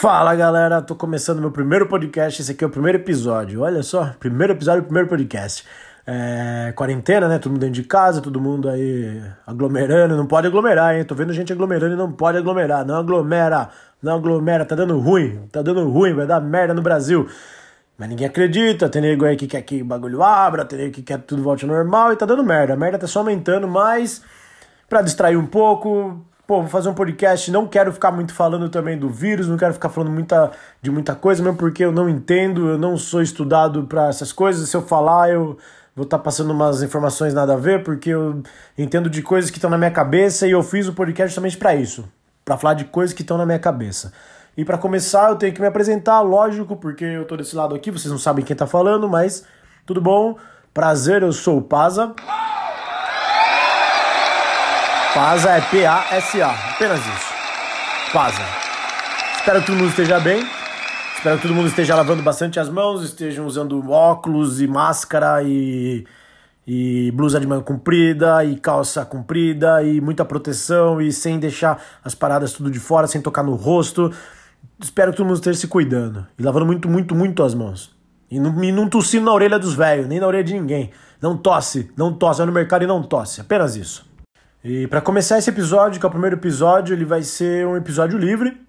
Fala galera, tô começando meu primeiro podcast. Esse aqui é o primeiro episódio. Olha só, primeiro episódio, primeiro podcast. É, quarentena, né? Todo mundo dentro de casa, todo mundo aí aglomerando. Não pode aglomerar, hein? Tô vendo gente aglomerando e não pode aglomerar. Não aglomera, não aglomera. Tá dando ruim, tá dando ruim, vai dar merda no Brasil. Mas ninguém acredita. Tem nego aí que quer que o bagulho abra, tem nego que quer que tudo volte ao normal e tá dando merda. A merda tá só aumentando, mas pra distrair um pouco, pô, vou fazer um podcast, não quero ficar muito falando também do vírus, não quero ficar falando muita, de muita coisa, mesmo porque eu não entendo, eu não sou estudado para essas coisas. Se eu falar, eu vou estar tá passando umas informações nada a ver, porque eu entendo de coisas que estão na minha cabeça e eu fiz o podcast justamente para isso, para falar de coisas que estão na minha cabeça. E para começar, eu tenho que me apresentar, lógico, porque eu tô desse lado aqui, vocês não sabem quem tá falando, mas tudo bom? Prazer, eu sou o Paza. Pasa é P-A-S-A, apenas isso. Pasa. Espero que todo mundo esteja bem. Espero que todo mundo esteja lavando bastante as mãos, estejam usando óculos e máscara e, e blusa de manga comprida e calça comprida e muita proteção e sem deixar as paradas tudo de fora, sem tocar no rosto. Espero que todo mundo esteja se cuidando e lavando muito, muito, muito as mãos. E não, e não tossindo na orelha dos velhos, nem na orelha de ninguém. Não tosse, não tosse, vai no mercado e não tosse. Apenas isso. E para começar esse episódio, que é o primeiro episódio, ele vai ser um episódio livre.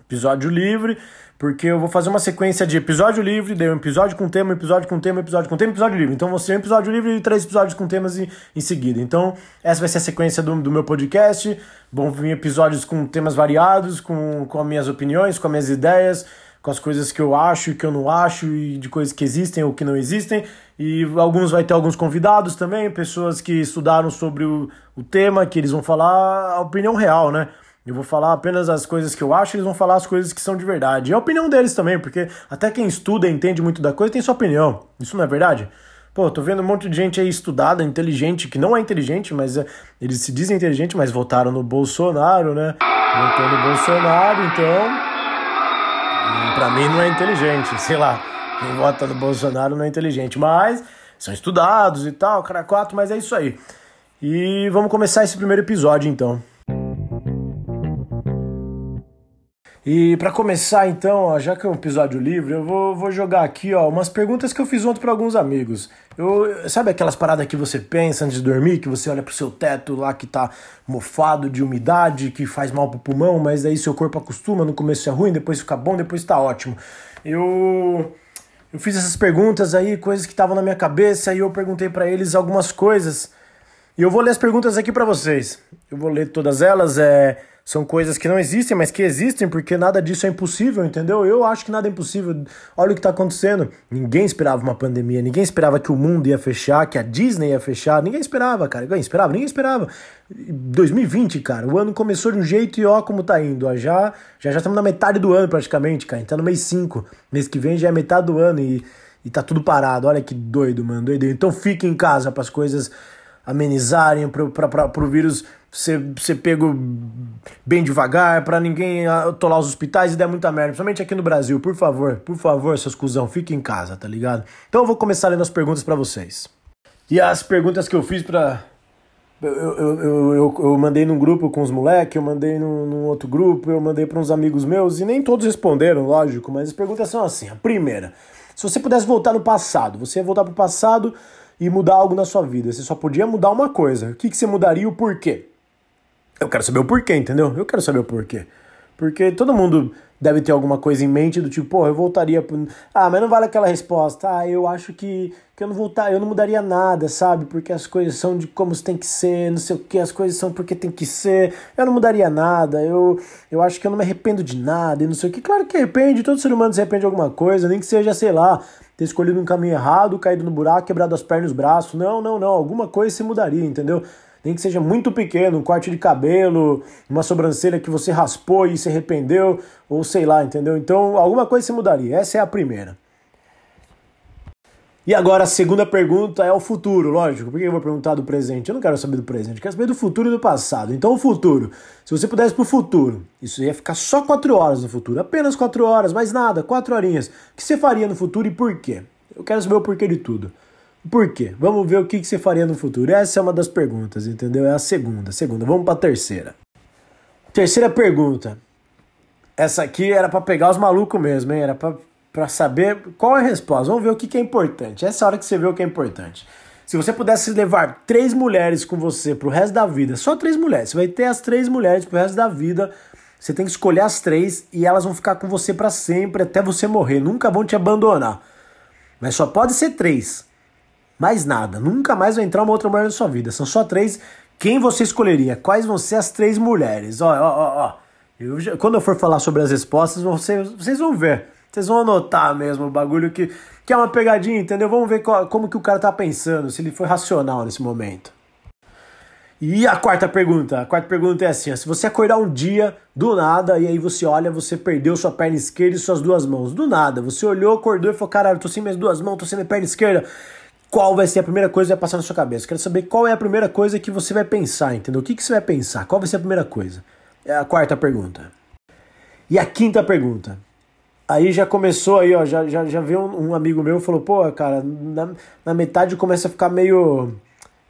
Episódio livre, porque eu vou fazer uma sequência de episódio livre, daí um episódio com tema, episódio com tema, episódio com tema, episódio livre. Então você um episódio livre e três episódios com temas em, em seguida. Então, essa vai ser a sequência do, do meu podcast. Vão vir episódios com temas variados, com, com as minhas opiniões, com as minhas ideias com as coisas que eu acho e que eu não acho, e de coisas que existem ou que não existem. E alguns vai ter alguns convidados também, pessoas que estudaram sobre o, o tema, que eles vão falar a opinião real, né? Eu vou falar apenas as coisas que eu acho, eles vão falar as coisas que são de verdade. E a opinião deles também, porque até quem estuda e entende muito da coisa tem sua opinião. Isso não é verdade? Pô, tô vendo um monte de gente aí estudada, inteligente, que não é inteligente, mas é, eles se dizem inteligentes, mas votaram no Bolsonaro, né? Votou no Bolsonaro, então para mim não é inteligente, sei lá. Quem vota no Bolsonaro não é inteligente, mas são estudados e tal, cara quatro, mas é isso aí. E vamos começar esse primeiro episódio então. E para começar então, já que é um episódio livre, eu vou, vou jogar aqui ó, umas perguntas que eu fiz ontem para alguns amigos. Eu, sabe aquelas paradas que você pensa antes de dormir, que você olha pro seu teto lá que tá mofado de umidade, que faz mal pro pulmão, mas aí seu corpo acostuma, no começo é ruim, depois fica bom, depois tá ótimo. Eu eu fiz essas perguntas aí, coisas que estavam na minha cabeça, e eu perguntei para eles algumas coisas. E eu vou ler as perguntas aqui para vocês. Eu vou ler todas elas, é são coisas que não existem, mas que existem porque nada disso é impossível, entendeu? Eu acho que nada é impossível. Olha o que está acontecendo. Ninguém esperava uma pandemia, ninguém esperava que o mundo ia fechar, que a Disney ia fechar. Ninguém esperava, cara. Ninguém esperava, ninguém esperava. 2020, cara, o ano começou de um jeito e ó como tá indo. Ó, já, já já estamos na metade do ano praticamente, cara. Então no mês 5. Mês que vem já é metade do ano e, e tá tudo parado. Olha que doido, mano. Doido. Então fique em casa para as coisas amenizarem, para o vírus ser, ser pego bem devagar, para ninguém atolar os hospitais e der muita merda. Principalmente aqui no Brasil, por favor, por favor, seus cuzão, fiquem em casa, tá ligado? Então eu vou começar lendo as perguntas para vocês. E as perguntas que eu fiz para eu, eu, eu, eu, eu mandei num grupo com os moleques, eu mandei num, num, outro grupo, eu mandei para uns amigos meus e nem todos responderam, lógico, mas as perguntas são assim. A primeira, se você pudesse voltar no passado, você ia voltar pro passado e mudar algo na sua vida. Você só podia mudar uma coisa. O que, que você mudaria e o porquê? Eu quero saber o porquê, entendeu? Eu quero saber o porquê. Porque todo mundo deve ter alguma coisa em mente do tipo, pô, eu voltaria pro... Ah, mas não vale aquela resposta. Ah, eu acho que, que eu não voltar, eu não mudaria nada, sabe? Porque as coisas são de como tem que ser, não sei o que, as coisas são porque tem que ser. Eu não mudaria nada. Eu, eu acho que eu não me arrependo de nada e não sei o que. Claro que arrepende, todo ser humano se arrepende de alguma coisa, nem que seja, sei lá, ter escolhido um caminho errado, caído no buraco, quebrado as pernas e os braços. Não, não, não. Alguma coisa se mudaria, entendeu? Nem que seja muito pequeno, um corte de cabelo, uma sobrancelha que você raspou e se arrependeu, ou sei lá, entendeu? Então, alguma coisa se mudaria. Essa é a primeira. E agora a segunda pergunta é o futuro, lógico. Por que eu vou perguntar do presente? Eu não quero saber do presente, eu quero saber do futuro e do passado. Então o futuro, se você pudesse pro futuro, isso ia ficar só quatro horas no futuro, apenas quatro horas, mais nada, quatro horinhas. O que você faria no futuro e por quê? Eu quero saber o porquê de tudo. Por quê? Vamos ver o que você faria no futuro. Essa é uma das perguntas, entendeu? É a segunda. Segunda. Vamos para a terceira. Terceira pergunta. Essa aqui era para pegar os malucos mesmo, hein? Era pra saber qual é a resposta. Vamos ver o que, é importante. Essa é hora que você vê o que é importante. Se você pudesse levar três mulheres com você pro resto da vida, só três mulheres, você vai ter as três mulheres pro resto da vida. Você tem que escolher as três e elas vão ficar com você para sempre até você morrer. Nunca vão te abandonar. Mas só pode ser três. Mais nada. Nunca mais vai entrar uma outra mulher na sua vida. São só três. Quem você escolheria? Quais vão ser as três mulheres? Ó, ó, ó, ó. Eu quando eu for falar sobre as respostas, vocês, vocês vão ver. Vocês vão anotar mesmo o bagulho que, que é uma pegadinha, entendeu? Vamos ver qual, como que o cara tá pensando, se ele foi racional nesse momento. E a quarta pergunta? A quarta pergunta é assim: ó, se você acordar um dia do nada e aí você olha, você perdeu sua perna esquerda e suas duas mãos. Do nada, você olhou, acordou e falou: caralho, tô sem minhas duas mãos, tô sem minha perna esquerda. Qual vai ser a primeira coisa que vai passar na sua cabeça? Quero saber qual é a primeira coisa que você vai pensar, entendeu? O que, que você vai pensar? Qual vai ser a primeira coisa? É a quarta pergunta. E a quinta pergunta. Aí já começou aí, ó, já, já, já veio um, um amigo meu falou, pô, cara, na, na metade começa a ficar meio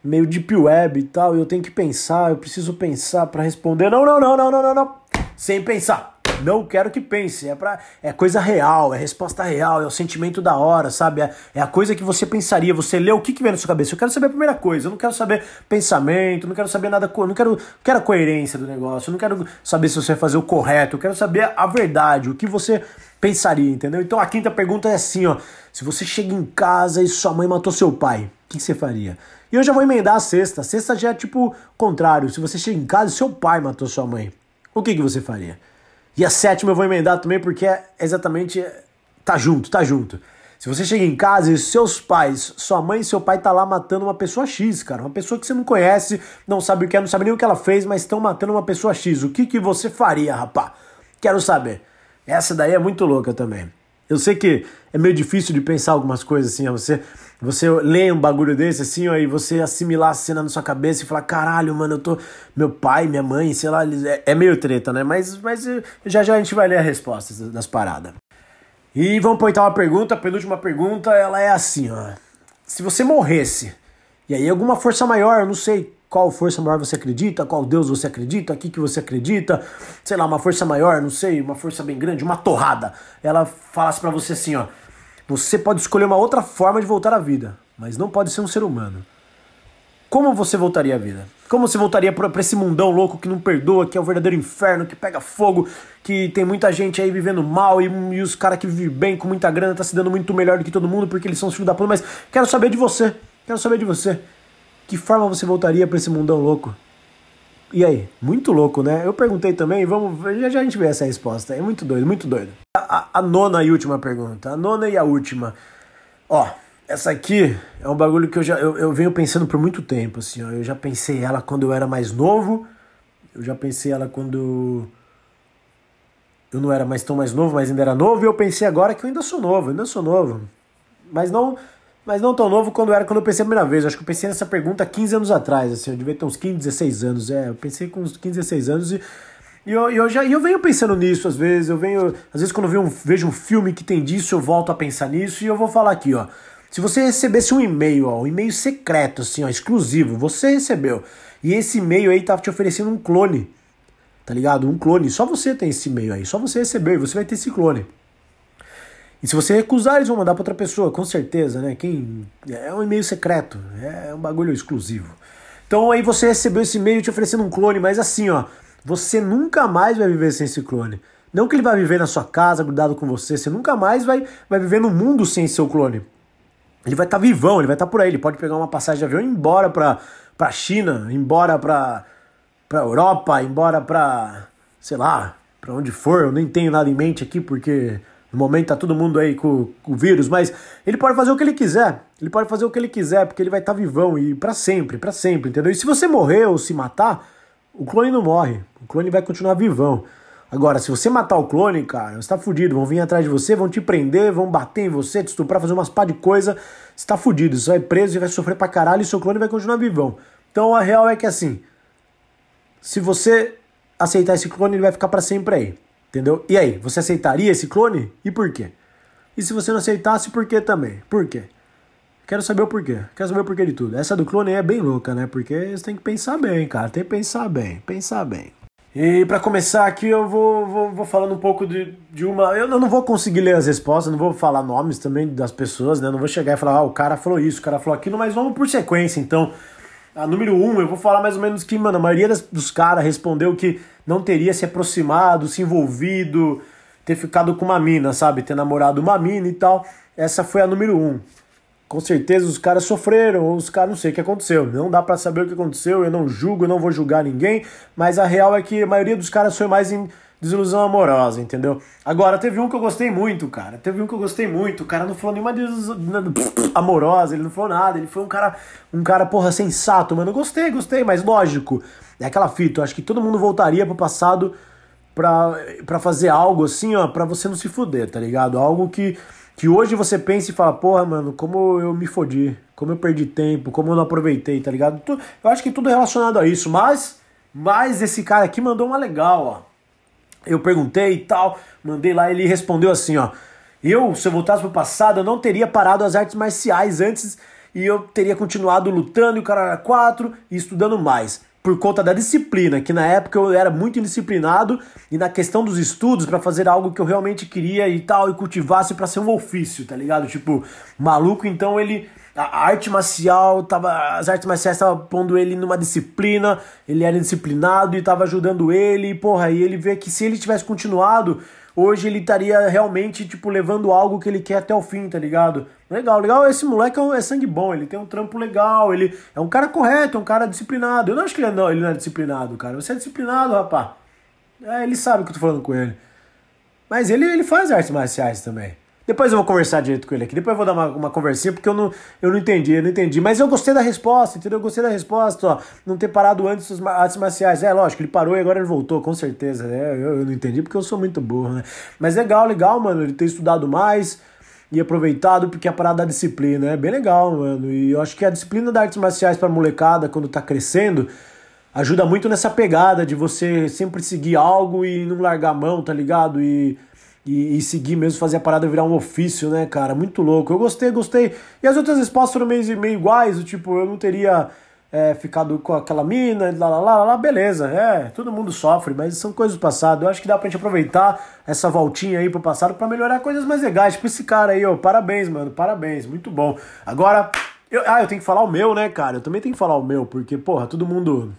meio deep web e tal, e eu tenho que pensar, eu preciso pensar para responder. Não, não, não, não, não, não, não. Sem pensar. Não quero que pense. É, pra, é coisa real, é resposta real, é o sentimento da hora, sabe? É, é a coisa que você pensaria. Você lê o que, que vem na sua cabeça. Eu quero saber a primeira coisa. Eu não quero saber pensamento, não quero saber nada. Não quero, quero a coerência do negócio. Eu não quero saber se você vai fazer o correto. Eu quero saber a verdade, o que você pensaria, entendeu? Então a quinta pergunta é assim, ó. Se você chega em casa e sua mãe matou seu pai, o que, que você faria? E eu já vou emendar a sexta. A sexta já é tipo contrário. Se você chega em casa e seu pai matou sua mãe, o que, que você faria? E a sétima eu vou emendar também porque é exatamente. Tá junto, tá junto. Se você chega em casa e seus pais, sua mãe e seu pai tá lá matando uma pessoa X, cara, uma pessoa que você não conhece, não sabe o que é, não sabe nem o que ela fez, mas estão matando uma pessoa X, o que, que você faria, rapá? Quero saber. Essa daí é muito louca também. Eu sei que é meio difícil de pensar algumas coisas assim, você você lê um bagulho desse assim, ó, e você assimilar a cena na sua cabeça e falar, caralho, mano, eu tô. Meu pai, minha mãe, sei lá, eles... é, é meio treta, né? Mas, mas eh, já já a gente vai ler as respostas das paradas. E vamos para a oitava pergunta, penúltima pergunta, ela é assim, ó. Se você morresse, e aí alguma força maior, eu não sei qual força maior você acredita, qual Deus você acredita, aqui que você acredita, sei lá, uma força maior, não sei, uma força bem grande, uma torrada. Ela falasse para você assim, ó, você pode escolher uma outra forma de voltar à vida, mas não pode ser um ser humano. Como você voltaria à vida? Como você voltaria para esse mundão louco que não perdoa, que é o verdadeiro inferno, que pega fogo, que tem muita gente aí vivendo mal e, e os caras que vivem bem com muita grana tá se dando muito melhor do que todo mundo porque eles são os filhos da puta, mas quero saber de você. Quero saber de você. Que forma você voltaria para esse mundão louco? E aí? Muito louco, né? Eu perguntei também, vamos, já, já a gente vê essa resposta. É muito doido, muito doido. A, a, a, nona e última pergunta. A nona e a última. Ó, essa aqui é um bagulho que eu já eu, eu venho pensando por muito tempo, assim, ó. Eu já pensei ela quando eu era mais novo. Eu já pensei ela quando eu não era mais tão mais novo, mas ainda era novo. E eu pensei agora que eu ainda sou novo, ainda sou novo. Mas não mas não tão novo quando era quando eu pensei a primeira vez. Acho que eu pensei nessa pergunta 15 anos atrás, assim, eu devia ter uns 15, 16 anos. É, eu pensei com uns 15, 16 anos e, e eu, eu, já, eu venho pensando nisso às vezes. Eu venho, às vezes quando eu vejo um, vejo um filme que tem disso, eu volto a pensar nisso e eu vou falar aqui, ó. Se você recebesse um e-mail, ó, um e-mail secreto, assim, ó, exclusivo, você recebeu, e esse e-mail aí tava te oferecendo um clone, tá ligado? Um clone, só você tem esse e-mail aí, só você recebeu e você vai ter esse clone. E se você recusar, eles vão mandar para outra pessoa, com certeza, né? Quem é um e-mail secreto, é um bagulho exclusivo. Então aí você recebeu esse e-mail te oferecendo um clone, mas assim, ó, você nunca mais vai viver sem esse clone. Não que ele vai viver na sua casa, grudado com você, você nunca mais vai, vai viver no mundo sem seu clone. Ele vai estar tá vivão, ele vai estar tá por aí, ele pode pegar uma passagem de avião e ir embora pra, China, embora pra, pra Europa, embora pra, sei lá, pra onde for, eu nem tenho nada em mente aqui porque no momento tá todo mundo aí com, com, o vírus, mas ele pode fazer o que ele quiser. Ele pode fazer o que ele quiser, porque ele vai estar tá vivão e para sempre, para sempre, entendeu? E se você morrer ou se matar, o clone não morre. O clone vai continuar vivão. Agora, se você matar o clone, cara, você tá fudido. Vão vir atrás de você, vão te prender, vão bater em você, te estuprar, fazer umas pá de coisa. Você tá fudido. Você vai preso e vai sofrer pra caralho e seu clone vai continuar vivão. Então a real é que assim, se você aceitar esse clone, ele vai ficar para sempre aí. Entendeu? E aí, você aceitaria esse clone? E por quê? E se você não aceitasse, por quê também? Por quê? Quero saber o porquê. Quero saber o porquê de tudo. Essa do clone é bem louca, né? Porque você tem que pensar bem, cara. Tem que pensar bem. Pensar bem. E para começar aqui eu vou, vou, vou, falando um pouco de, de uma. Eu não vou conseguir ler as respostas, não vou falar nomes também das pessoas, né? Não vou chegar e falar, ah, o cara falou isso, o cara falou aquilo, mas vamos por sequência. Então, a número um, eu vou falar mais ou menos que, mano, a maioria das, dos caras respondeu que não teria se aproximado, se envolvido, ter ficado com uma mina, sabe? Ter namorado uma mina e tal. Essa foi a número um com certeza os caras sofreram, ou os caras não sei o que aconteceu. Não dá para saber o que aconteceu, eu não julgo, eu não vou julgar ninguém, mas a real é que a maioria dos caras foi mais em desilusão amorosa, entendeu? Agora, teve um que eu gostei muito, cara. Teve um que eu gostei muito. O cara não falou nenhuma desilusão amorosa, ele não falou nada. Ele foi um cara, um cara, porra, sensato, mano. Gostei, gostei, mas lógico. É aquela fita, eu acho que todo mundo voltaria pro passado pra, pra fazer algo assim, ó, pra você não se fuder, tá ligado? Algo que que hoje você pensa e fala, porra, mano, como eu me fodi, como eu perdi tempo, como eu não aproveitei, tá ligado? Eu acho que tudo relacionado a isso, mas, mas esse cara aqui mandou uma legal, ó. Eu perguntei e tal, mandei lá, ele respondeu assim, ó. Eu, se eu voltasse pro passado, eu não teria parado as artes marciais antes e eu teria continuado lutando e o cara era quatro e estudando mais por conta da disciplina, que na época eu era muito indisciplinado e na questão dos estudos para fazer algo que eu realmente queria e tal e cultivasse para ser um ofício, tá ligado? Tipo, maluco, então ele a arte marcial tava as artes marciais estavam pondo ele numa disciplina, ele era indisciplinado e tava ajudando ele, e porra, e ele vê que se ele tivesse continuado hoje ele estaria realmente, tipo, levando algo que ele quer até o fim, tá ligado? Legal, legal. Esse moleque é, é sangue bom, ele tem um trampo legal, ele é um cara correto, é um cara disciplinado. Eu não acho que ele, é, não, ele não é disciplinado, cara. Você é disciplinado, rapaz. É, ele sabe o que eu tô falando com ele. Mas ele, ele faz artes marciais também. Depois eu vou conversar direito com ele aqui. Depois eu vou dar uma, uma conversinha, porque eu não, eu não entendi, eu não entendi. Mas eu gostei da resposta, entendeu? Eu gostei da resposta, ó. Não ter parado antes das artes marciais. É, lógico, ele parou e agora ele voltou, com certeza. Né? Eu, eu não entendi porque eu sou muito burro, né? Mas legal, legal, mano. Ele ter estudado mais e aproveitado, porque é a parada da disciplina é bem legal, mano. E eu acho que a disciplina das artes marciais pra molecada, quando tá crescendo, ajuda muito nessa pegada de você sempre seguir algo e não largar a mão, tá ligado? E e, e, seguir mesmo, fazer a parada virar um ofício, né, cara? Muito louco. Eu gostei, gostei. E as outras respostas foram meio, meio iguais, tipo, eu não teria é, ficado com aquela mina, lá, lá, lá, lá, beleza. É, todo mundo sofre, mas são coisas do passado. Eu acho que dá pra gente aproveitar essa voltinha aí pro passado para melhorar coisas mais legais. Tipo esse cara aí, ó, parabéns, mano, parabéns, muito bom. Agora, eu, ah, eu tenho que falar o meu, né, cara? Eu também tenho que falar o meu, porque, porra, todo mundo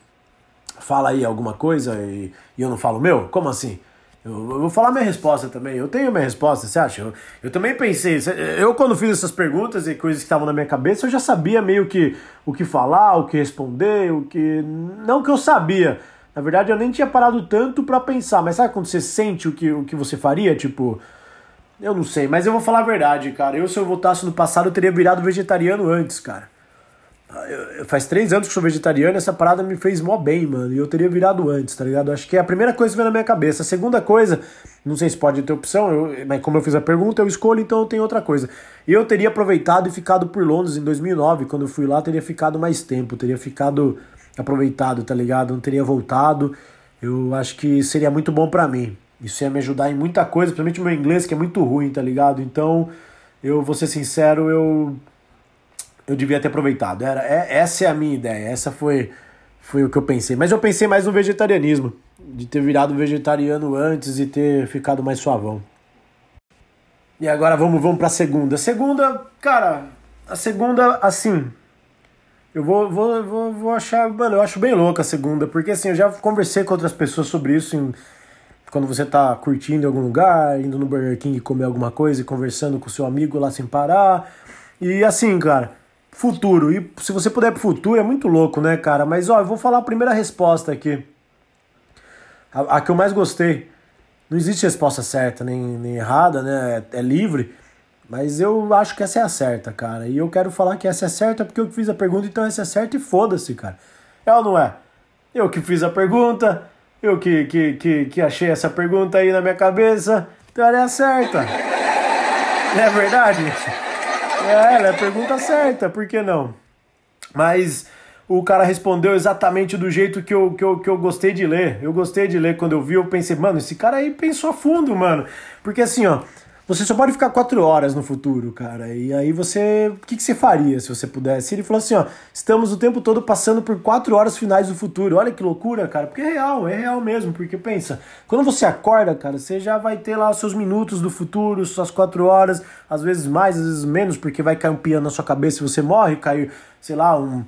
fala aí alguma coisa e, e eu não falo o meu? Como assim? Eu, eu, vou falar minha resposta também. Eu tenho minha resposta, você acha? Eu, eu, também pensei. Eu, quando fiz essas perguntas e coisas que estavam na minha cabeça, eu já sabia meio que o que falar, o que responder, o que. Não que eu sabia. Na verdade, eu nem tinha parado tanto para pensar. Mas sabe quando você sente o que, o que você faria? Tipo. Eu não sei, mas eu vou falar a verdade, cara. Eu, se eu voltasse no passado, eu teria virado vegetariano antes, cara. Faz três anos que sou vegetariano, essa parada me fez mó bem, mano. E eu teria virado antes, tá ligado? Acho que é a primeira coisa que vem na minha cabeça. A segunda coisa, não sei se pode ter opção, eu, mas como eu fiz a pergunta, eu escolho, então eu tenho outra coisa. E eu teria aproveitado e ficado por Londres em 2009, quando eu fui lá, teria ficado mais tempo, teria ficado aproveitado, tá ligado? Não teria voltado. Eu acho que seria muito bom para mim. Isso ia me ajudar em muita coisa, principalmente meu inglês, que é muito ruim, tá ligado? Então, eu vou ser sincero, eu eu devia ter aproveitado. Era, é, essa é a minha ideia, essa foi, foi o que eu pensei. Mas eu pensei mais no vegetarianismo, de ter virado vegetariano antes e ter ficado mais suavão. E agora vamos, vamos pra segunda. Segunda, cara, a segunda, assim. Eu vou, vou, vou, vou achar. Mano, eu acho bem louca a segunda, porque assim, eu já conversei com outras pessoas sobre isso em, quando você tá curtindo em algum lugar, indo no Burger King comer alguma coisa e conversando com seu amigo lá sem parar. E assim, cara Futuro. E se você puder pro futuro, é muito louco, né, cara? Mas, ó, eu vou falar a primeira resposta aqui. A, a que eu mais gostei. Não existe resposta certa nem, nem errada, né? É, é, livre. Mas eu acho que essa é a certa, cara. E eu quero falar que essa é certa porque eu fiz a pergunta, então essa é certa e foda-se, cara. É ou não é? Eu que fiz a pergunta, eu que, que, que, que achei essa pergunta aí na minha cabeça, então ela é a certa. Não é verdade? É, ela é a pergunta certa, por que não? Mas o cara respondeu exatamente do jeito que eu, que, eu, que eu gostei de ler. Eu gostei de ler quando eu vi, eu pensei, mano, esse cara aí pensou a fundo, mano. Porque assim, ó, você só pode ficar quatro horas no futuro, cara. E aí você. O que, que você faria se você pudesse? Ele falou assim: ó, estamos o tempo todo passando por quatro horas finais do futuro. Olha que loucura, cara. Porque é real, é real mesmo. Porque pensa, quando você acorda, cara, você já vai ter lá os seus minutos do futuro, suas quatro horas, às vezes mais, às vezes menos, porque vai cair um piano na sua cabeça e você morre, cai, sei lá, um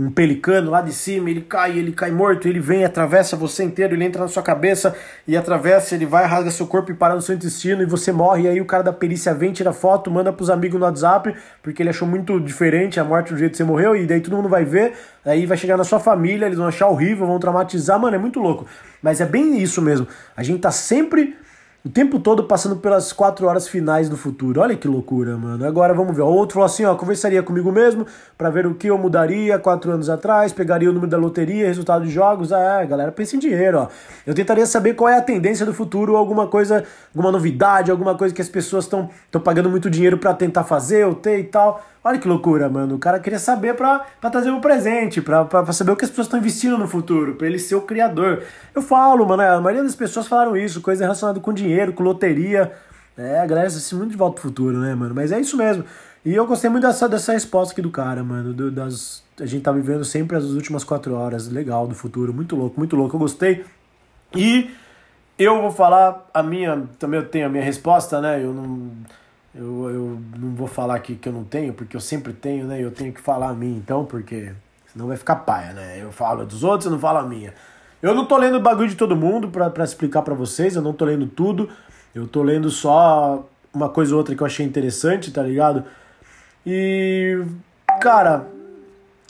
um pelicano lá de cima, ele cai, ele cai morto, ele vem, atravessa você inteiro, ele entra na sua cabeça e atravessa, ele vai, rasga seu corpo e para no seu intestino e você morre. E aí o cara da perícia vem, tira foto, manda pros amigos no WhatsApp, porque ele achou muito diferente a morte do jeito que você morreu, e daí todo mundo vai ver, aí vai chegar na sua família, eles vão achar horrível, vão traumatizar, mano, é muito louco. Mas é bem isso mesmo. A gente tá sempre o tempo todo passando pelas quatro horas finais do futuro. Olha que loucura, mano. Agora vamos ver. O outro falou assim, ó, conversaria comigo mesmo para ver o que eu mudaria quatro anos atrás, pegaria o número da loteria, resultado de jogos. Ah, galera, pensa em dinheiro, ó. Eu tentaria saber qual é a tendência do futuro, alguma coisa, alguma novidade, alguma coisa que as pessoas estão pagando muito dinheiro para tentar fazer ou ter e tal. Olha que loucura, mano. O cara queria saber pra, pra trazer um presente, pra, pra, pra saber o que as pessoas estão investindo no futuro, pra ele ser o criador. Eu falo, mano, a maioria das pessoas falaram isso, coisa relacionada com dinheiro, com loteria. É, a galera assiste muito de volta pro futuro, né, mano? Mas é isso mesmo. E eu gostei muito dessa, dessa resposta aqui do cara, mano. Do, das, a gente tá vivendo sempre as últimas quatro horas. Legal, do futuro. Muito louco, muito louco. Eu gostei. E eu vou falar a minha. Também eu tenho a minha resposta, né? Eu não eu, eu não vou falar aqui que eu não tenho, porque eu sempre tenho, né? Eu tenho que falar a mim, então, porque senão vai ficar paia, né? Eu falo dos outros, eu não falo a minha. Eu não tô lendo o bagulho de todo mundo para explicar para vocês, eu não tô lendo tudo. Eu tô lendo só uma coisa ou outra que eu achei interessante, tá ligado? E. Cara,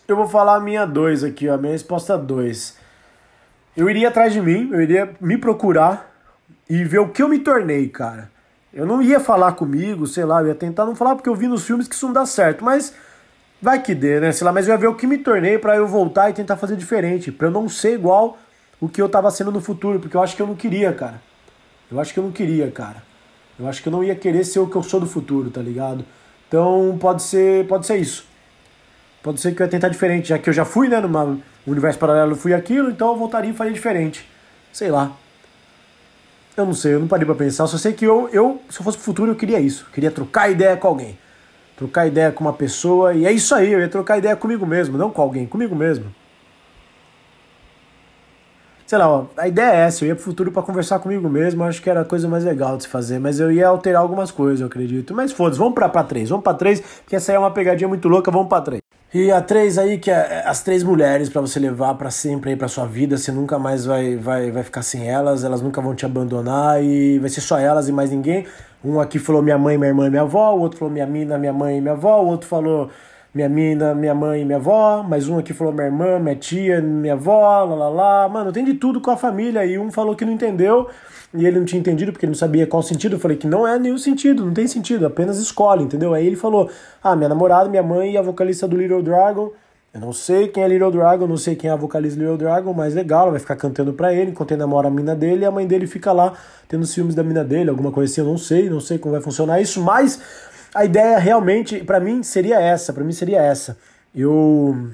eu vou falar a minha 2 aqui, ó. A minha resposta 2. Eu iria atrás de mim, eu iria me procurar e ver o que eu me tornei, cara. Eu não ia falar comigo, sei lá, eu ia tentar não falar porque eu vi nos filmes que isso não dá certo, mas vai que dê, né? Sei lá, mas eu ia ver o que me tornei para eu voltar e tentar fazer diferente, para eu não ser igual o que eu tava sendo no futuro, porque eu acho que eu não queria, cara. Eu acho que eu não queria, cara. Eu acho que eu não ia querer ser o que eu sou do futuro, tá ligado? Então pode ser, pode ser isso. Pode ser que eu ia tentar diferente, já que eu já fui, né, numa universo paralelo, fui aquilo, então eu voltaria e faria diferente. Sei lá. Eu não sei, eu não parei pra pensar. Só sei que eu, eu, se eu fosse pro futuro, eu queria isso. Eu queria trocar ideia com alguém. Trocar ideia com uma pessoa. E é isso aí, eu ia trocar ideia comigo mesmo, não com alguém, comigo mesmo. Sei lá, ó, a ideia é essa, eu ia pro futuro para conversar comigo mesmo, acho que era a coisa mais legal de se fazer, mas eu ia alterar algumas coisas, eu acredito. Mas foda-se, vamos pra, pra três, vamos pra três, porque essa aí é uma pegadinha muito louca, vamos pra três. E a três aí, que é as três mulheres para você levar para sempre aí pra sua vida, você nunca mais vai, vai, vai ficar sem elas, elas nunca vão te abandonar e vai ser só elas e mais ninguém. Um aqui falou minha mãe, minha irmã minha avó, o outro falou minha mina, minha mãe e minha avó, o outro falou minha mina, minha mãe e minha avó, mais um aqui falou minha irmã, minha tia, minha avó, lá lá lá. Mano, tem de tudo com a família. E um falou que não entendeu e ele não tinha entendido porque ele não sabia qual sentido. Eu falei que não é nenhum sentido, não tem sentido, apenas escolhe, entendeu? Aí ele falou: Ah, minha namorada, minha mãe e a vocalista do Little Dragon. Eu não sei quem é Little Dragon, não sei quem é a vocalista do Little Dragon, mas legal, ela vai ficar cantando pra ele enquanto ele namora a mina dele e a mãe dele fica lá tendo os filmes da mina dele, alguma coisa assim, eu não sei, não sei como vai funcionar isso, mas a ideia realmente, para mim, seria essa, para mim seria essa. Eu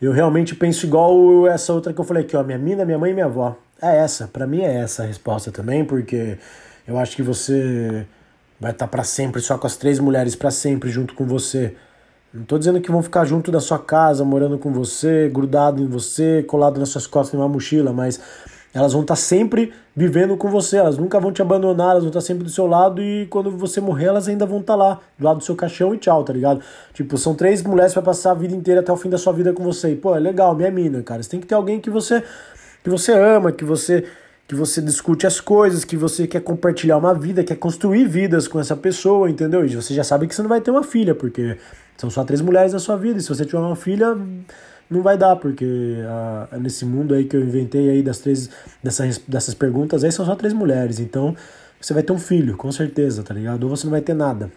eu realmente penso igual essa outra que eu falei aqui, ó, minha mina, minha mãe e minha avó. É essa, para mim é essa a resposta também, porque eu acho que você vai estar tá para sempre só com as três mulheres para sempre junto com você. Não tô dizendo que vão ficar junto da sua casa, morando com você, grudado em você, colado nas suas costas em uma mochila, mas elas vão estar sempre vivendo com você, elas nunca vão te abandonar, elas vão estar sempre do seu lado e quando você morrer, elas ainda vão estar lá, do lado do seu caixão e tchau, tá ligado? Tipo, são três mulheres para passar a vida inteira até o fim da sua vida com você. E, pô, é legal, minha mina, cara. Você tem que ter alguém que você que você ama, que você que você discute as coisas, que você quer compartilhar uma vida, quer construir vidas com essa pessoa, entendeu? E você já sabe que você não vai ter uma filha, porque são só três mulheres na sua vida. E se você tiver uma filha, não vai dar, porque ah, nesse mundo aí que eu inventei aí das três dessas, dessas perguntas aí são só três mulheres. Então você vai ter um filho, com certeza, tá ligado? Ou você não vai ter nada.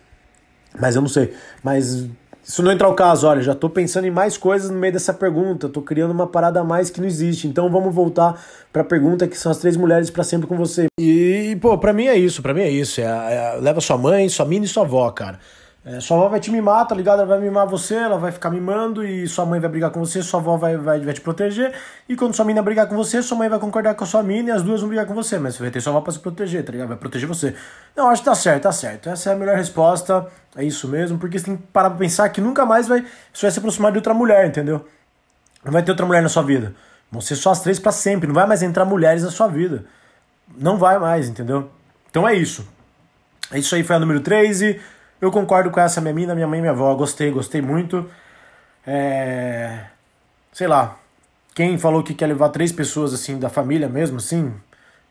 Mas eu não sei. Mas isso não entrar o caso, olha, já tô pensando em mais coisas no meio dessa pergunta, tô criando uma parada a mais que não existe. Então vamos voltar para a pergunta que são as três mulheres para sempre com você. E, pô, para mim é isso, para mim é isso. É, é, leva sua mãe, sua mina e sua avó, cara. É, sua avó vai te mimar, tá ligado? Ela vai mimar você, ela vai ficar mimando e sua mãe vai brigar com você, sua avó vai, vai, vai te proteger. E quando sua mina brigar com você, sua mãe vai concordar com a sua mina e as duas vão brigar com você. Mas você vai ter sua avó pra se proteger, tá ligado? Vai proteger você. Não, acho que tá certo, tá certo. Essa é a melhor resposta. É isso mesmo, porque você tem que parar pra pensar que nunca mais vai, você vai se aproximar de outra mulher, entendeu? Não vai ter outra mulher na sua vida. Vão ser só as três para sempre. Não vai mais entrar mulheres na sua vida. Não vai mais, entendeu? Então é isso. Isso aí foi a número 3 e eu concordo com essa minha mina, minha mãe e minha avó. Gostei, gostei muito. É... Sei lá. Quem falou que quer levar três pessoas assim da família mesmo, assim?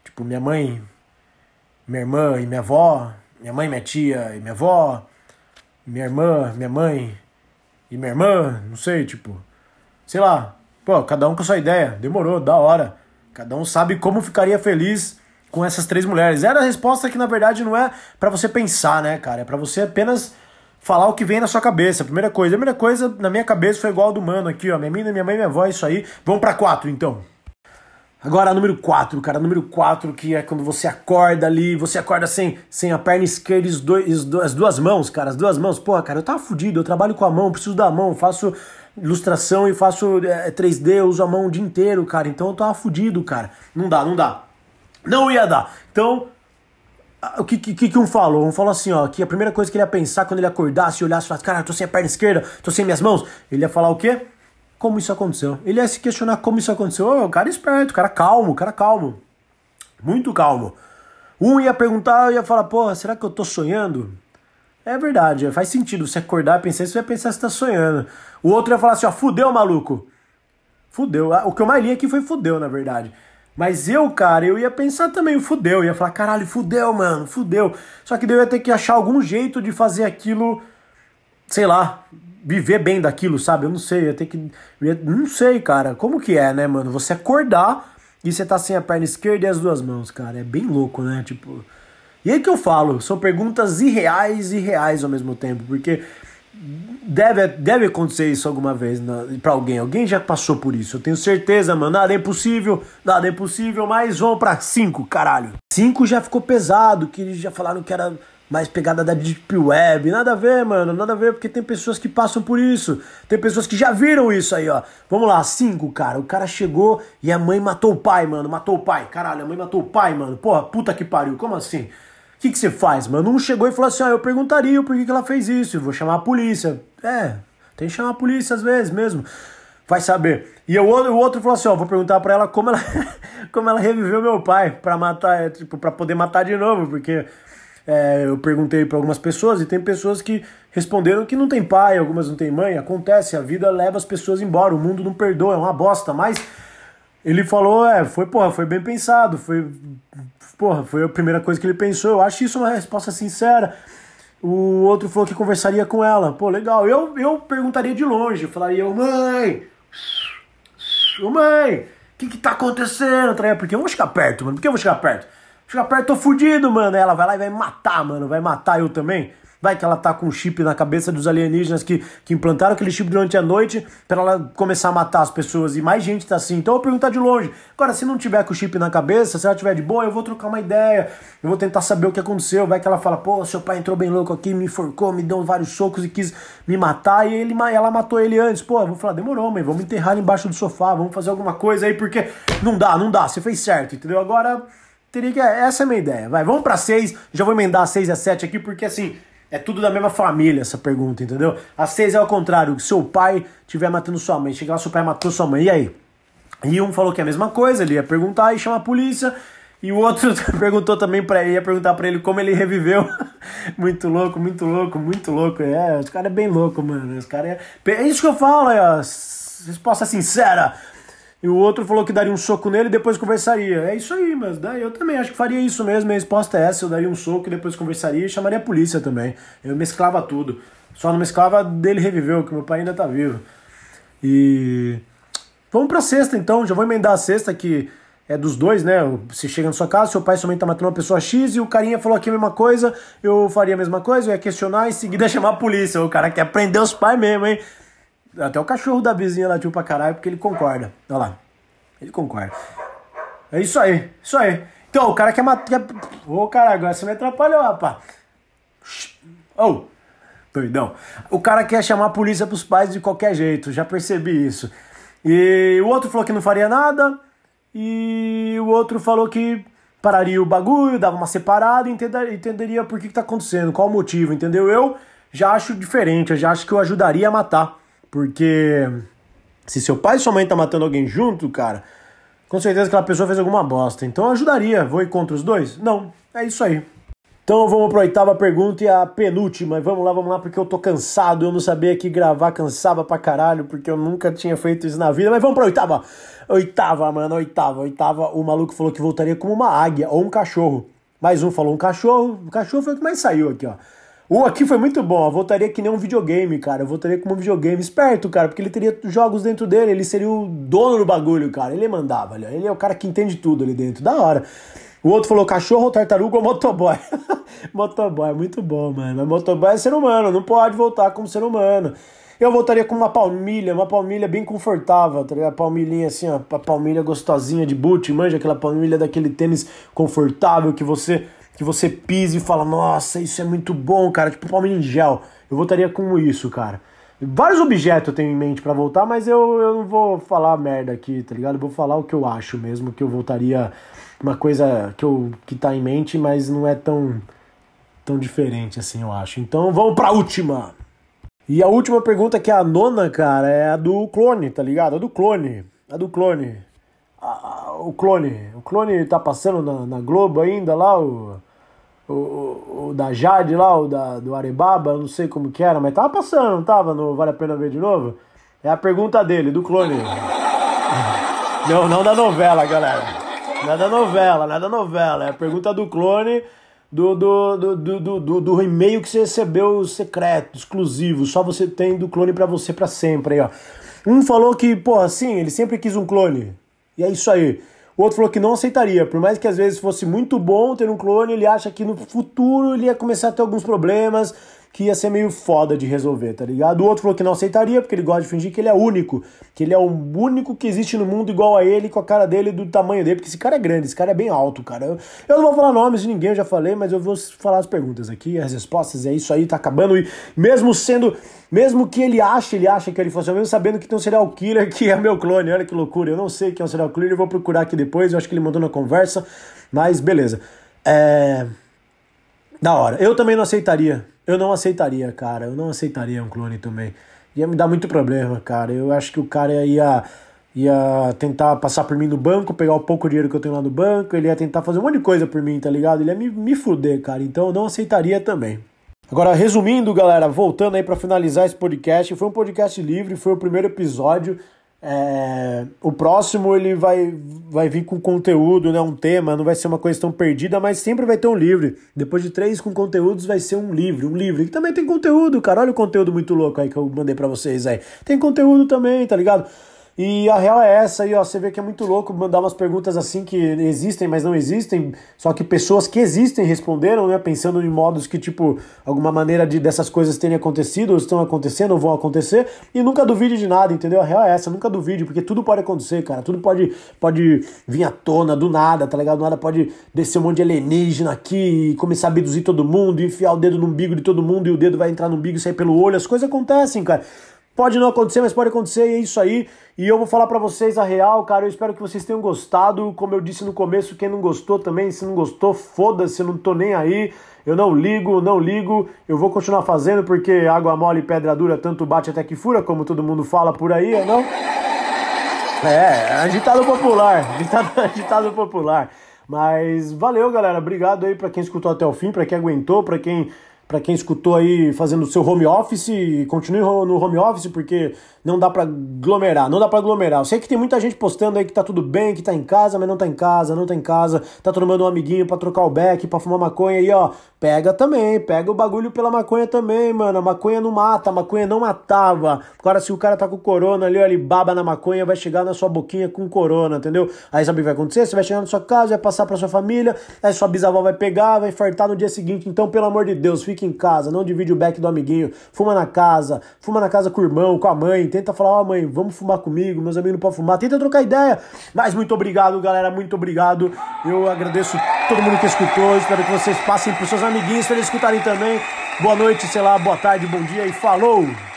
Tipo, minha mãe, minha irmã e minha avó. Minha mãe, minha tia e minha avó. Minha irmã, minha mãe e minha irmã. Não sei, tipo. Sei lá. Pô, cada um com a sua ideia. Demorou, da hora. Cada um sabe como ficaria feliz com essas três mulheres. Era a resposta que na verdade não é para você pensar, né, cara? É para você apenas falar o que vem na sua cabeça. Primeira coisa, a primeira coisa na minha cabeça foi igual ao do mano aqui, ó. Minha mina, minha mãe, minha avó, isso aí. Vamos para quatro, então. Agora, número 4, cara, número 4, que é quando você acorda ali, você acorda sem, sem a perna esquerda e as duas mãos, cara, as duas mãos. Porra, cara, eu tava fudido, eu trabalho com a mão, preciso da mão, faço ilustração e faço é, 3D, uso a mão o dia inteiro, cara, então eu tava fudido, cara. Não dá, não dá. Não ia dar. Então, o que, que, que um falou? Um falou assim, ó, que a primeira coisa que ele ia pensar quando ele acordasse, olhasse e falasse, cara, eu tô sem a perna esquerda, tô sem minhas mãos, ele ia falar o quê? Como isso aconteceu? Ele ia se questionar como isso aconteceu. Oh, o cara é esperto, o cara calmo, o cara calmo. Muito calmo. Um ia perguntar, ia falar, porra, será que eu tô sonhando? É verdade, faz sentido você acordar e pensar, você vai pensar se tá sonhando. O outro ia falar assim, ó, fudeu, maluco. Fudeu. O que eu mais li aqui foi fudeu, na verdade. Mas eu, cara, eu ia pensar também, fudeu. Eu ia falar, caralho, fudeu, mano, fudeu. Só que daí eu ia ter que achar algum jeito de fazer aquilo, sei lá, viver bem daquilo, sabe? Eu não sei, eu ia ter que. Ia, não sei, cara. Como que é, né, mano? Você acordar e você tá sem a perna esquerda e as duas mãos, cara. É bem louco, né? Tipo. E aí que eu falo, são perguntas irreais e reais ao mesmo tempo, porque deve, deve acontecer isso alguma vez para alguém. Alguém já passou por isso. Eu tenho certeza, mano. Nada é impossível, nada é impossível, mas vamos para cinco, caralho. Cinco já ficou pesado, que já falaram que era mais pegada da Deep Web. Nada a ver, mano. Nada a ver, porque tem pessoas que passam por isso. Tem pessoas que já viram isso aí, ó. Vamos lá, cinco, cara. O cara chegou e a mãe matou o pai, mano. Matou o pai. Caralho, a mãe matou o pai, mano. Porra, puta que pariu. Como assim? O que, você faz, mano? Um chegou e falou assim: ah, eu perguntaria por que, que ela fez isso, eu vou chamar a polícia. É, tem que chamar a polícia às vezes mesmo. Vai saber. E o outro, o outro falou assim: ó, vou perguntar pra ela como ela, como ela reviveu meu pai pra matar, é, tipo, pra poder matar de novo, porque é, eu perguntei para algumas pessoas e tem pessoas que responderam que não tem pai, algumas não tem mãe. Acontece, a vida leva as pessoas embora, o mundo não perdoa, é uma bosta, mas ele falou, é, foi, porra, foi bem pensado, foi Porra, foi a primeira coisa que ele pensou. Eu acho isso uma resposta sincera. O outro falou que conversaria com ela. Pô, legal. Eu, eu perguntaria de longe. Eu falaria, mãe, ô mãe, o que que tá acontecendo? Porque eu vou chegar perto, mano. Por que eu vou chegar perto? Chegar perto, tô fudido, mano. Ela vai lá e vai matar, mano. Vai matar eu também. Vai que ela tá com um chip na cabeça dos alienígenas que, que implantaram aquele chip durante a noite para ela começar a matar as pessoas e mais gente tá assim. Então eu vou perguntar de longe. Agora, se não tiver com o chip na cabeça, se ela tiver de boa, eu vou trocar uma ideia. Eu vou tentar saber o que aconteceu. Vai que ela fala, pô, seu pai entrou bem louco aqui, me enforcou, me deu vários socos e quis me matar. E ele, ela matou ele antes. Pô, eu vou falar, demorou, mãe, vamos enterrar ele embaixo do sofá, vamos fazer alguma coisa aí, porque não dá, não dá, você fez certo, entendeu? Agora. Teria que. Essa é a minha ideia. Vai, vamos pra seis. Já vou emendar seis a sete aqui, porque assim, é tudo da mesma família essa pergunta, entendeu? A seis é ao contrário, seu pai estiver matando sua mãe, chega lá, seu pai matou sua mãe, e aí? E um falou que é a mesma coisa, ele ia perguntar e chama a polícia. E o outro perguntou também para ele, ia perguntar para ele como ele reviveu. muito louco, muito louco, muito louco. É, os caras é bem louco, mano. Os caras é... é isso que eu falo, aí, ó. Resposta sincera. E o outro falou que daria um soco nele e depois conversaria. É isso aí, mas daí eu também acho que faria isso mesmo. Minha resposta é essa: eu daria um soco e depois conversaria e chamaria a polícia também. Eu mesclava tudo. Só não mesclava dele reviveu, que meu pai ainda tá vivo. E. Vamos pra sexta então, já vou emendar a sexta que é dos dois, né? Você chega na sua casa, seu pai somente tá matando uma pessoa X e o carinha falou aqui a mesma coisa, eu faria a mesma coisa, eu ia questionar e em seguida chamar a polícia. O cara quer prender os pais mesmo, hein? Até o cachorro da vizinha latiu pra caralho, porque ele concorda. Olha lá. Ele concorda. É isso aí, isso aí. Então, o cara quer matar. Ô, oh, cara, agora você me atrapalhou, rapaz. Oh. Doidão. O cara quer chamar a polícia pros pais de qualquer jeito, já percebi isso. E o outro falou que não faria nada, e o outro falou que pararia o bagulho, dava uma separada e entenderia por que, que tá acontecendo, qual o motivo, entendeu? Eu já acho diferente, eu já acho que eu ajudaria a matar. Porque se seu pai e sua mãe tá matando alguém junto, cara, com certeza aquela pessoa fez alguma bosta. Então eu ajudaria. Vou ir contra os dois? Não. É isso aí. Então vamos para a oitava pergunta e a penúltima. Vamos lá, vamos lá, porque eu tô cansado. Eu não sabia que gravar cansava pra caralho, porque eu nunca tinha feito isso na vida. Mas vamos pra oitava. Oitava, mano, oitava. Oitava, o maluco falou que voltaria como uma águia ou um cachorro. Mais um falou um cachorro. O cachorro foi o que mais saiu aqui, ó. Um aqui foi muito bom. Eu voltaria que nem um videogame, cara. Eu voltaria como um videogame esperto, cara, porque ele teria jogos dentro dele. Ele seria o dono do bagulho, cara. Ele mandava, ele é o cara que entende tudo ali dentro. Da hora. O outro falou cachorro, tartaruga ou motoboy. motoboy, muito bom, mano. Motoboy é ser humano, não pode voltar como ser humano. Eu voltaria com uma palmilha, uma palmilha bem confortável, tá ligado? Palmilhinha assim, ó, uma palmilha gostosinha de boot, manja aquela palmilha daquele tênis confortável que você que você pisa e fala, nossa, isso é muito bom, cara, tipo palmilha em gel. Eu voltaria com isso, cara. Vários objetos eu tenho em mente para voltar, mas eu, eu não vou falar merda aqui, tá ligado? Eu vou falar o que eu acho mesmo, que eu voltaria uma coisa que, eu, que tá em mente, mas não é tão, tão diferente assim, eu acho. Então vamos pra última. E a última pergunta, que é a nona, cara, é a do clone, tá ligado? A do clone. A do clone. A, o clone. O clone tá passando na, na Globo ainda lá, o, o, o, da Jade lá, o da, do Arebaba, não sei como que era, mas tava passando, não tava? No Vale a Pena Ver de novo? É a pergunta dele, do clone. Não, não da novela, galera. Nada novela, nada novela. É a pergunta do clone do, do, do, do, do, do e-mail que você recebeu secreto, exclusivo. Só você tem do clone para você para sempre aí, ó. Um falou que, pô, assim, ele sempre quis um clone. E é isso aí. O outro falou que não aceitaria, por mais que às vezes fosse muito bom ter um clone, ele acha que no futuro ele ia começar a ter alguns problemas, que ia ser meio foda de resolver, tá ligado? O outro falou que não aceitaria, porque ele gosta de fingir que ele é único, que ele é o único que existe no mundo igual a ele, com a cara dele, do tamanho dele, porque esse cara é grande, esse cara é bem alto, cara. Eu, eu não vou falar nomes de ninguém, eu já falei, mas eu vou falar as perguntas aqui, as respostas, é isso aí, tá acabando, e mesmo sendo, mesmo que ele ache, ele acha que ele fosse, mesmo sabendo que tem um serial killer que é meu clone, olha que loucura, eu não sei quem é um serial killer, eu vou procurar aqui depois, eu acho que ele mandou na conversa, mas beleza. É... Da hora. Eu também não aceitaria eu não aceitaria, cara. Eu não aceitaria um clone também. Ia me dar muito problema, cara. Eu acho que o cara ia, ia tentar passar por mim no banco, pegar o pouco dinheiro que eu tenho lá no banco, ele ia tentar fazer um monte de coisa por mim, tá ligado? Ele ia me, me fuder, cara. Então eu não aceitaria também. Agora, resumindo, galera, voltando aí para finalizar esse podcast, foi um podcast livre, foi o primeiro episódio. É, o próximo ele vai, vai vir com conteúdo, né, um tema, não vai ser uma coisa tão perdida, mas sempre vai ter um livro. Depois de três com conteúdos, vai ser um livro, um livro. que também tem conteúdo, cara. Olha o conteúdo muito louco aí que eu mandei para vocês aí. Tem conteúdo também, tá ligado? E a real é essa aí, ó. Você vê que é muito louco mandar umas perguntas assim que existem, mas não existem. Só que pessoas que existem responderam, né? Pensando em modos que, tipo, alguma maneira de dessas coisas terem acontecido, ou estão acontecendo, ou vão acontecer. E nunca duvide de nada, entendeu? A real é essa, nunca duvide, porque tudo pode acontecer, cara. Tudo pode, pode vir à tona do nada, tá ligado? Do nada pode descer um monte de alienígena aqui e começar a abduzir todo mundo, e enfiar o dedo no umbigo de todo mundo, e o dedo vai entrar no umbigo e sair pelo olho. As coisas acontecem, cara. Pode não acontecer, mas pode acontecer e é isso aí. E eu vou falar para vocês a real, cara. Eu espero que vocês tenham gostado. Como eu disse no começo, quem não gostou também, se não gostou, foda-se, não tô nem aí. Eu não ligo, não ligo. Eu vou continuar fazendo porque água mole e pedra dura tanto bate até que fura, como todo mundo fala por aí, é não? É, agitado popular, agitado, agitado popular. Mas valeu, galera. Obrigado aí para quem escutou até o fim, para quem aguentou, para quem para quem escutou aí fazendo o seu home office, continue no home office porque não dá para aglomerar, não dá para aglomerar. Eu sei que tem muita gente postando aí que tá tudo bem, que tá em casa, mas não tá em casa, não tá em casa, tá tomando um amiguinho para trocar o beck, para fumar maconha aí, ó. Pega também, pega o bagulho pela maconha também, mano. A maconha não mata, a maconha não matava. Agora se o cara tá com corona ali, ó, ele baba na maconha, vai chegar na sua boquinha com corona, entendeu? Aí sabe o que vai acontecer? Você vai chegar na sua casa, vai passar para sua família, aí sua bisavó vai pegar, vai fartar no dia seguinte. Então, pelo amor de Deus, fique em casa, não divide o beck do amiguinho. Fuma na casa, fuma na casa com o irmão, com a mãe, tenta falar, ó oh, mãe, vamos fumar comigo, meus amigos não podem fumar, tenta trocar ideia. Mas muito obrigado, galera, muito obrigado. Eu agradeço todo mundo que escutou, espero que vocês passem para seus amiguinhos para eles escutarem também. boa noite, sei lá, boa tarde, bom dia e falou!